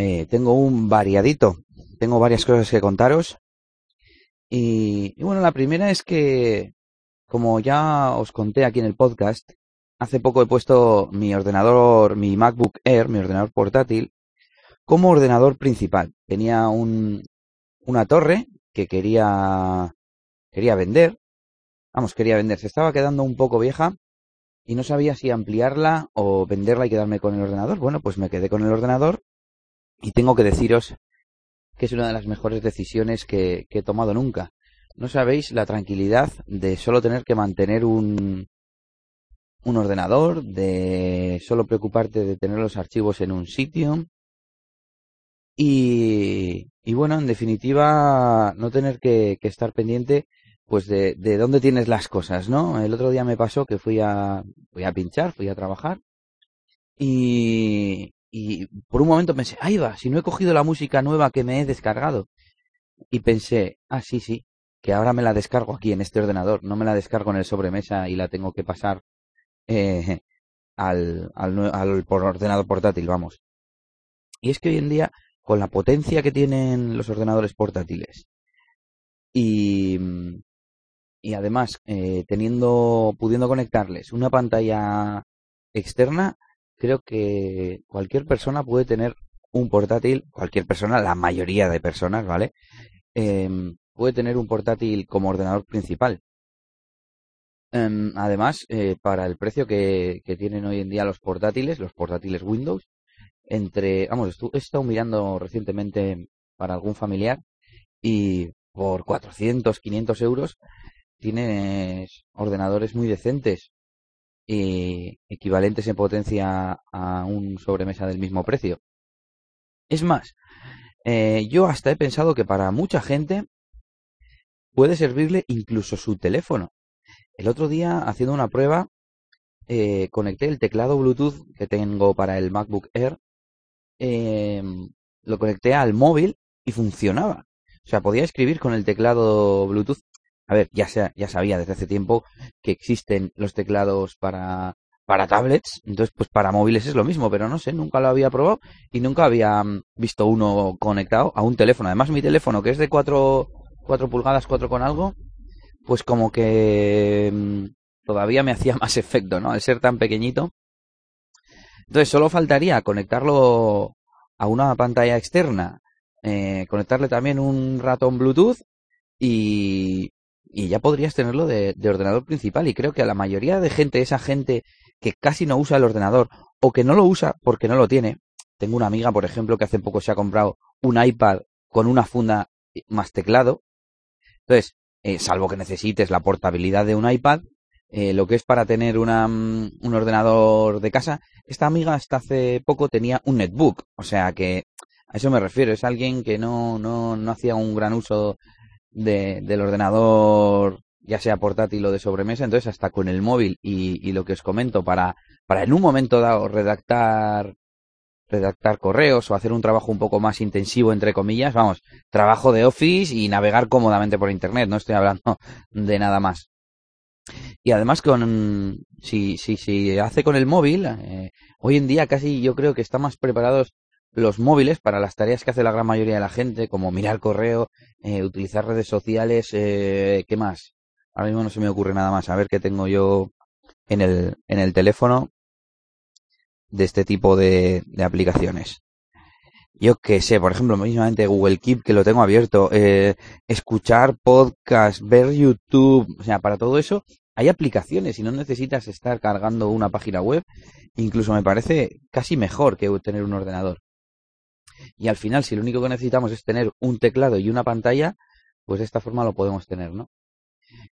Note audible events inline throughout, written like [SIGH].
eh, tengo un variadito, tengo varias cosas que contaros. Y, y, bueno, la primera es que, como ya os conté aquí en el podcast, hace poco he puesto mi ordenador, mi MacBook Air, mi ordenador portátil, como ordenador principal. Tenía un, una torre que quería, quería vender. Vamos, quería vender. Se estaba quedando un poco vieja y no sabía si ampliarla o venderla y quedarme con el ordenador. Bueno, pues me quedé con el ordenador y tengo que deciros que es una de las mejores decisiones que, he tomado nunca. No sabéis la tranquilidad de solo tener que mantener un, un ordenador, de solo preocuparte de tener los archivos en un sitio. Y, y bueno, en definitiva, no tener que, que estar pendiente pues de, de, dónde tienes las cosas, ¿no? El otro día me pasó que fui a, fui a pinchar, fui a trabajar y, y por un momento pensé, ahí va, si no he cogido la música nueva que me he descargado. Y pensé, ah, sí, sí, que ahora me la descargo aquí en este ordenador, no me la descargo en el sobremesa y la tengo que pasar eh, al, al, al por ordenador portátil, vamos. Y es que hoy en día, con la potencia que tienen los ordenadores portátiles y, y además eh, teniendo, pudiendo conectarles una pantalla externa, creo que cualquier persona puede tener un portátil, cualquier persona, la mayoría de personas, ¿vale? Eh, puede tener un portátil como ordenador principal. Eh, además, eh, para el precio que, que, tienen hoy en día los portátiles, los portátiles Windows, entre, vamos, he estado mirando recientemente para algún familiar y por 400, 500 euros tienes ordenadores muy decentes eh, equivalentes en potencia a un sobremesa del mismo precio. Es más, eh, yo hasta he pensado que para mucha gente puede servirle incluso su teléfono. El otro día, haciendo una prueba, eh, conecté el teclado Bluetooth que tengo para el MacBook Air, eh, lo conecté al móvil y funcionaba. O sea, podía escribir con el teclado Bluetooth a ver, ya, sea, ya sabía desde hace tiempo que existen los teclados para, para tablets, entonces pues para móviles es lo mismo, pero no sé, nunca lo había probado y nunca había mm, visto uno conectado a un teléfono. Además mi teléfono, que es de 4, 4 pulgadas, 4 con algo, pues como que mmm, todavía me [LAUGHS] hacía más efecto, ¿no? Al ser tan pequeñito. Entonces solo faltaría conectarlo a una pantalla externa, eh, conectarle también un ratón Bluetooth y, y ya podrías tenerlo de, de, ordenador principal. Y creo que a la mayoría de gente, esa gente que casi no usa el ordenador o que no lo usa porque no lo tiene. Tengo una amiga, por ejemplo, que hace poco se ha comprado un iPad con una funda más teclado. Entonces, eh, salvo que necesites la portabilidad de un iPad, eh, lo que es para tener una, um, un ordenador de casa, esta amiga hasta hace poco tenía un netbook. O sea que a eso me refiero. Es alguien que no, no, no hacía un gran uso de, del ordenador, ya sea portátil o de sobremesa, entonces hasta con el móvil y, y, lo que os comento para, para en un momento dado redactar redactar correos o hacer un trabajo un poco más intensivo entre comillas, vamos, trabajo de office y navegar cómodamente por internet, no estoy hablando [LAUGHS] de nada más. Y además con si si si hace con el móvil, eh, hoy en día casi yo creo que está más preparados los móviles para las tareas que hace la gran mayoría de la gente, como mirar correo, eh, utilizar redes sociales, eh, ¿qué más? Ahora mismo no se me ocurre nada más. A ver qué tengo yo en el, en el teléfono de este tipo de, aplicaciones. Yo qué sé, por ejemplo, mismamente Google Keep, que lo tengo abierto, eh, escuchar podcast, ver YouTube, o sea, para todo eso hay aplicaciones y no necesitas estar cargando una página web. Incluso me parece casi mejor que tener un ordenador. Y al final, si lo único que necesitamos es tener un teclado y una pantalla, pues de esta forma lo podemos tener, ¿no?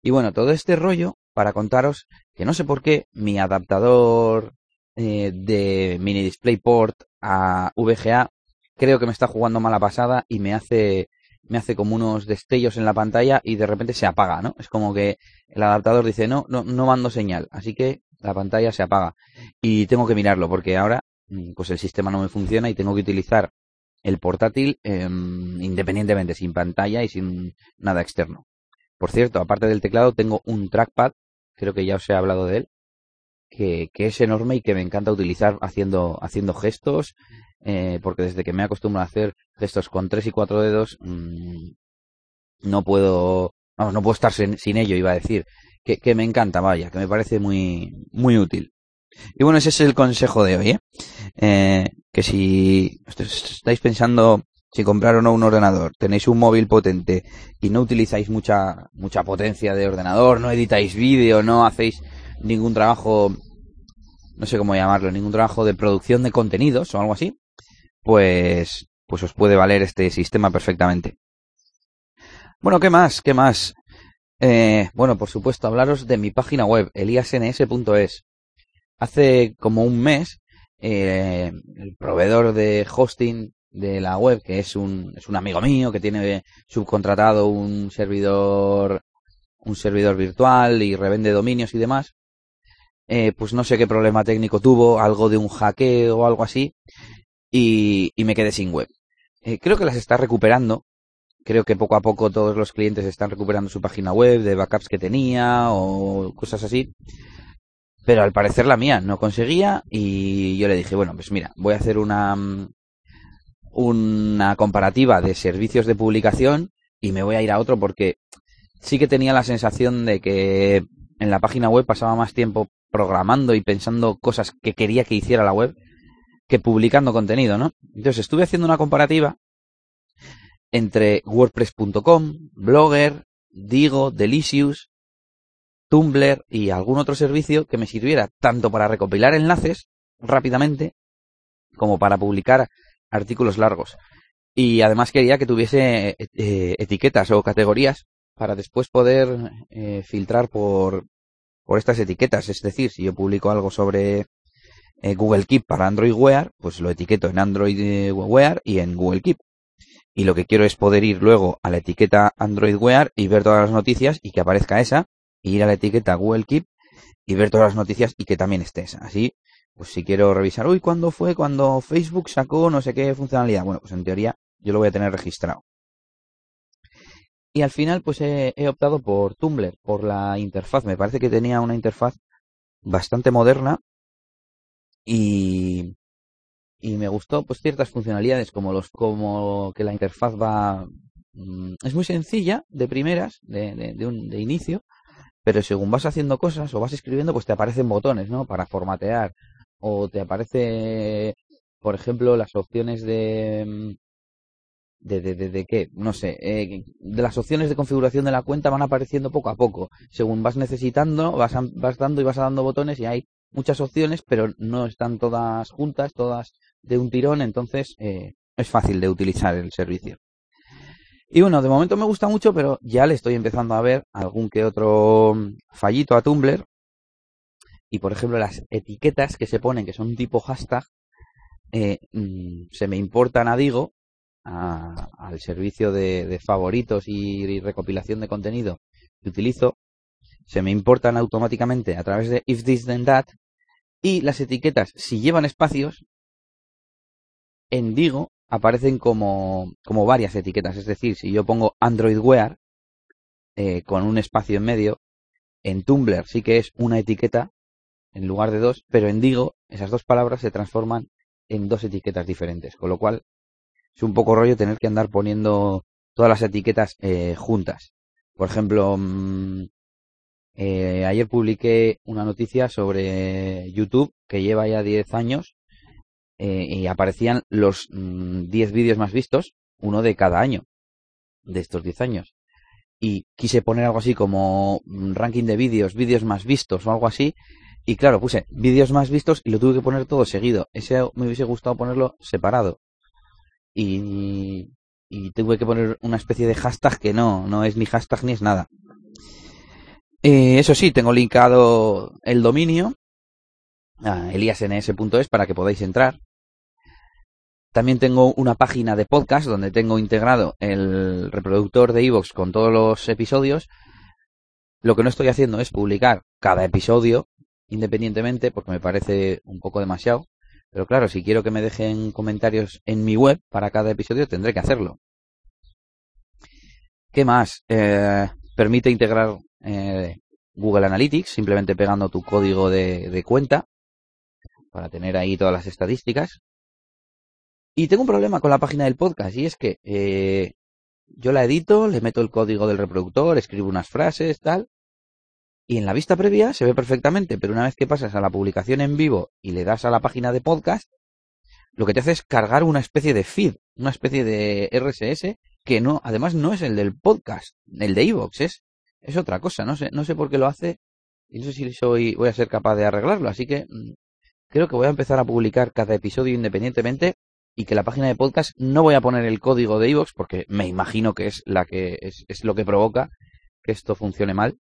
Y bueno, todo este rollo para contaros que no sé por qué mi adaptador eh, de mini DisplayPort a VGA creo que me está jugando mala pasada y me hace me hace como unos destellos en la pantalla y de repente se apaga, ¿no? Es como que el adaptador dice, no, no, no mando señal, así que la pantalla se apaga. Y tengo que mirarlo porque ahora mm, pues el sistema no me funciona y tengo que utilizar el portátil em, independientemente, sin pantalla y sin nada externo. Por cierto, aparte del teclado tengo un trackpad, creo que ya os he hablado de él, que, que es enorme y que me encanta utilizar haciendo, haciendo gestos, eh, porque desde que me acostumbro a hacer gestos con tres y cuatro dedos, mmm, no puedo, vamos, no puedo estar sin, sin, ello, iba a decir, que, que me encanta, vaya, que me parece muy, muy útil. Y bueno, ese es el consejo de hoy, ¿eh? eh que si estáis pensando si comprar o no un ordenador, tenéis un móvil potente y no utilizáis mucha mucha potencia de ordenador, no editáis vídeo, no hacéis ningún trabajo no sé cómo llamarlo, ningún trabajo de producción de contenidos o algo así, pues pues os puede valer este sistema perfectamente. Bueno, ¿qué más? ¿Qué más? Eh, bueno, por supuesto, hablaros de mi página web, eliasns.es. Hace como un mes, eh, el proveedor de hosting de la web, que es un, es un amigo mío que tiene subcontratado un servidor, un servidor virtual y revende dominios y demás, eh, pues no sé qué problema técnico tuvo, algo de un hackeo o algo así, y, me quedé sin web. Eh, creo que las está recuperando. Creo que poco a poco todos los clientes están recuperando su página web de backups que tenía o cosas así. Pero al parecer la mía no conseguía y yo le dije, bueno, pues mira, voy a hacer una, una comparativa de servicios de publicación y me voy a ir a otro porque sí que tenía la sensación de que en la página web pasaba más tiempo programando y pensando cosas que quería que hiciera la web que publicando contenido, ¿no? Entonces estuve haciendo una comparativa entre WordPress.com, Blogger, Digo, Delicious, Tumblr y algún otro servicio que me sirviera tanto para recopilar enlaces rápidamente como para publicar artículos largos. Y además quería que tuviese eh, etiquetas o categorías para después poder eh, filtrar por, por estas etiquetas. Es decir, si yo publico algo sobre eh, Google Keep para Android Wear, pues lo etiqueto en Android Wear y en Google Keep. Y lo que quiero es poder ir luego a la etiqueta Android Wear y ver todas las noticias y que aparezca esa ir a la etiqueta Google Keep y ver todas las noticias y que también estés. Así, pues si quiero revisar, uy, ¿cuándo fue cuando Facebook sacó no sé qué funcionalidad? Bueno, pues en teoría yo lo voy a tener registrado. Y al final, pues he, optado por Tumblr, por la interfaz. Me parece que tenía una interfaz bastante moderna y, y me gustó pues ciertas funcionalidades como los como que la interfaz va mm, es muy sencilla de primeras de, de, un, de inicio pero según vas haciendo cosas o vas escribiendo, pues te aparecen botones, ¿no? Para formatear. O te aparece, por ejemplo, las opciones de... Mm, de, de, de, qué, no sé, eh, de las opciones de configuración de la cuenta van apareciendo poco a poco. Según vas necesitando, vas, vas dando y vas dando botones y hay muchas opciones, pero no están todas juntas, todas de un tirón, entonces eh, es fácil de utilizar el servicio. Y bueno, de momento me gusta mucho, pero ya le estoy empezando a ver algún que otro fallito a Tumblr. Y por ejemplo, las etiquetas que se ponen, que son tipo hashtag, eh, mm, se me importan a Digo, a, al servicio de, de favoritos y, y, recopilación de contenido que utilizo, se me importan automáticamente a través de if this then that. Y las etiquetas, si llevan espacios, en Digo aparecen como, como varias etiquetas. Es decir, si yo pongo Android Wear eh, con un espacio en medio, en Tumblr sí que es una etiqueta en lugar de dos, pero en Digo esas dos palabras se transforman en dos etiquetas diferentes. Con lo cual es un poco rollo tener que andar poniendo todas las etiquetas eh, juntas. Por ejemplo, mmm, eh, ayer publiqué una noticia sobre YouTube que lleva ya 10 años eh, y aparecían los 10 mm, vídeos más vistos, uno de cada año, de estos 10 años. Y quise poner algo así como mm, ranking de vídeos, vídeos más vistos o algo así. Y claro, puse vídeos más vistos y lo tuve que poner todo seguido. Ese me hubiese gustado ponerlo separado. Y, y tuve que poner una especie de hashtag que no, no es ni hashtag ni es nada. Eh, eso sí, tengo linkado el dominio a eliasns.es para que podáis entrar También tengo una página de podcast donde tengo integrado el reproductor de iVoox con todos los episodios. Lo que no estoy haciendo es publicar cada episodio independientemente porque me parece un poco demasiado. Pero claro, si quiero que me dejen comentarios en mi web para cada episodio tendré que hacerlo. ¿Qué más? Eh, permite integrar eh, Google Analytics simplemente pegando tu código de cuenta para tener ahí todas las estadísticas. Y tengo un problema con la página del podcast y es que eh, yo la edito, le meto el código del reproductor, escribo unas frases, tal, y en la vista previa se ve perfectamente, pero una vez que pasas a la publicación en vivo y le das a la página de podcast, lo que te hace es cargar una especie de feed, una especie de RSS que no, además no es el del podcast, el de iVoox, es, es otra cosa, no sé, no sé por qué lo hace y no sé si soy, voy a ser capaz de arreglarlo, así que mm, creo que voy a empezar a publicar cada episodio independientemente y que la página de podcast no voy a poner el código de iVoox porque me imagino que es la que es, es, lo que provoca que esto funcione mal.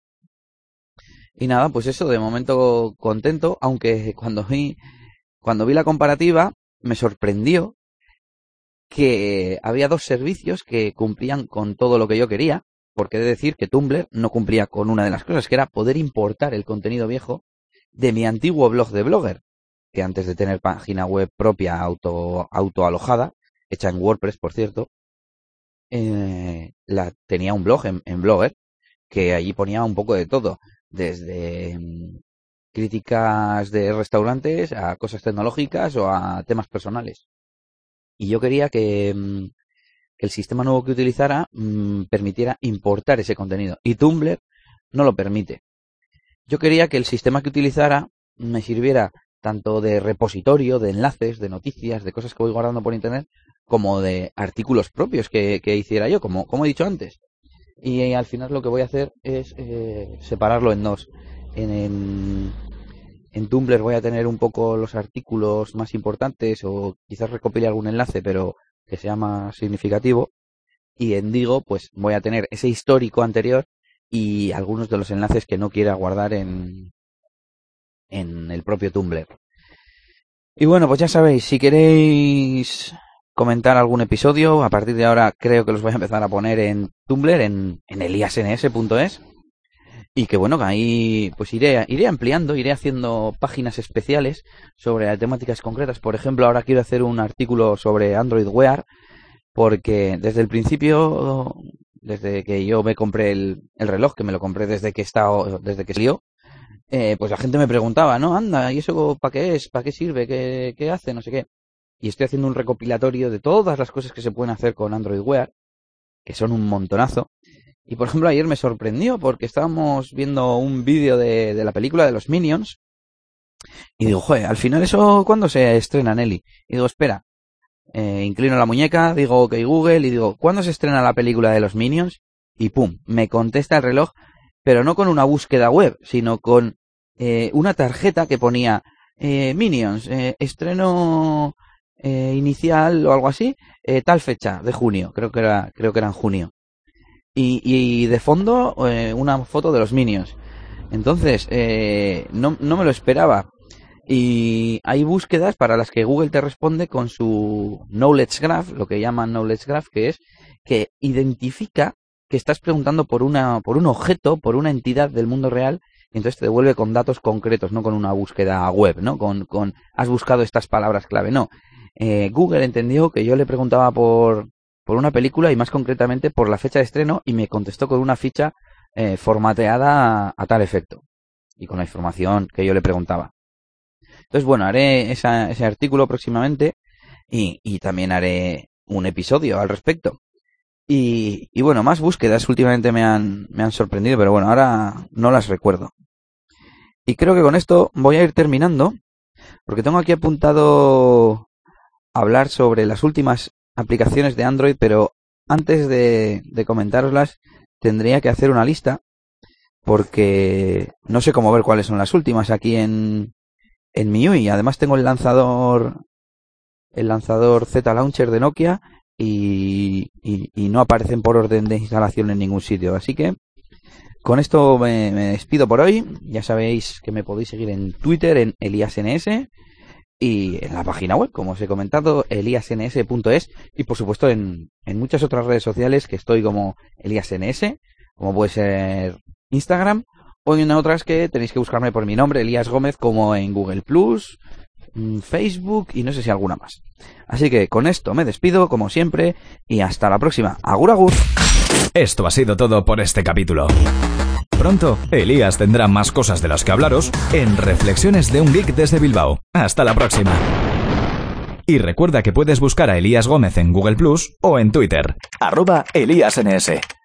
Y nada, pues eso, de momento contento, aunque cuando vi, cuando vi la comparativa me sorprendió que había dos servicios que cumplían con todo lo que yo quería, porque he de decir que Tumblr no cumplía con una de las cosas, que era poder importar el contenido viejo de mi antiguo blog de Blogger que antes de tener página web propia auto, autoalojada, hecha en WordPress, por cierto, eh, la, tenía un blog en, en, Blogger que allí ponía un poco de todo, desde mm, críticas de restaurantes a cosas tecnológicas o a temas personales. Y yo quería que, mm, el sistema nuevo que utilizara mm, permitiera importar ese contenido. Y Tumblr no lo permite. Yo quería que el sistema que utilizara me sirviera tanto de repositorio, de enlaces, de noticias, de cosas que voy guardando por internet, como de artículos propios que, hiciera yo, como, como he dicho antes. Y, eh, al final lo que voy a hacer es eh, separarlo en dos. En, en, en, Tumblr voy a tener un poco los artículos más importantes o quizás recopile algún enlace, pero que sea más significativo. Y en Digo, pues voy a tener ese histórico anterior y algunos de los enlaces que no quiera guardar en, en el propio Tumblr. Y bueno, pues ya sabéis, si queréis comentar algún episodio, a partir de ahora creo que los voy a empezar a poner en Tumblr, en, en eliasns.es. Y que bueno, ahí pues iré, iré ampliando, iré haciendo páginas especiales sobre temáticas concretas. Por ejemplo, ahora quiero hacer un artículo sobre Android Wear, porque desde el principio, desde que yo me compré el, el reloj, que me lo compré desde que estado, desde que salió, eh, pues la gente me preguntaba, ¿no? Anda, ¿y eso para qué es? ¿Para qué sirve? ¿Qué, ¿Qué hace? No sé qué. Y estoy haciendo un recopilatorio de todas las cosas que se pueden hacer con Android Wear, que son un montonazo. Y por ejemplo, ayer me sorprendió porque estábamos viendo un vídeo de, de la película de los Minions. Y digo, joder, al final eso, ¿cuándo se estrena, Nelly? Y digo, espera. Eh, inclino la muñeca, digo, ok, Google, y digo, ¿cuándo se estrena la película de los Minions? Y pum, me contesta el reloj pero no con una búsqueda web, sino con eh, una tarjeta que ponía eh, Minions, eh, estreno eh, inicial o algo así, eh, tal fecha de junio, creo que era, creo que era en junio. Y, y de fondo una foto de los Minions. Entonces, no, no me lo esperaba. Y hay búsquedas para las que Google te responde con su Knowledge Graph, lo que llaman Knowledge Graph, que es que identifica que estás preguntando por una, por un objeto, por una entidad del mundo real, y entonces te devuelve con datos concretos, no con una búsqueda web, ¿no? Con, con has buscado estas palabras clave, no. Eh, Google entendió que yo le preguntaba por, por una película y más concretamente por la fecha de estreno y me contestó con una ficha eh, formateada a, a, tal efecto y con la información que yo le preguntaba. Entonces, bueno, haré esa, ese artículo próximamente y, y también haré un episodio al respecto. Y, y, bueno, más búsquedas últimamente me han, me han sorprendido, pero bueno, ahora no las recuerdo. Y creo que con esto voy a ir terminando, porque tengo aquí apuntado hablar sobre las últimas aplicaciones de Android, pero antes de, de comentároslas tendría que hacer una lista, porque no sé cómo ver cuáles son las últimas aquí en, en MIUI. Además tengo el lanzador, el lanzador Z Launcher de Nokia y, no aparecen por orden de instalación en ningún sitio. Así que con esto me, despido por hoy. Ya sabéis que me podéis seguir en Twitter en EliasNS y en la página web, como os he comentado, eliasns.es y por supuesto en, en muchas otras redes sociales que estoy como eliasns, como puede ser Instagram o en otras que tenéis que buscarme por mi nombre, Elías Gómez, como en Google Plus, Facebook y no sé si alguna más. Así que con esto me despido, como siempre, y hasta la próxima. Agur agur. Esto ha sido todo por este capítulo. Pronto, Elías tendrá más cosas de las que hablaros en Reflexiones de un Geek desde Bilbao. Hasta la próxima. Y recuerda que puedes buscar a Elías Gómez en Google Plus o en Twitter. Arroba ElíasNS.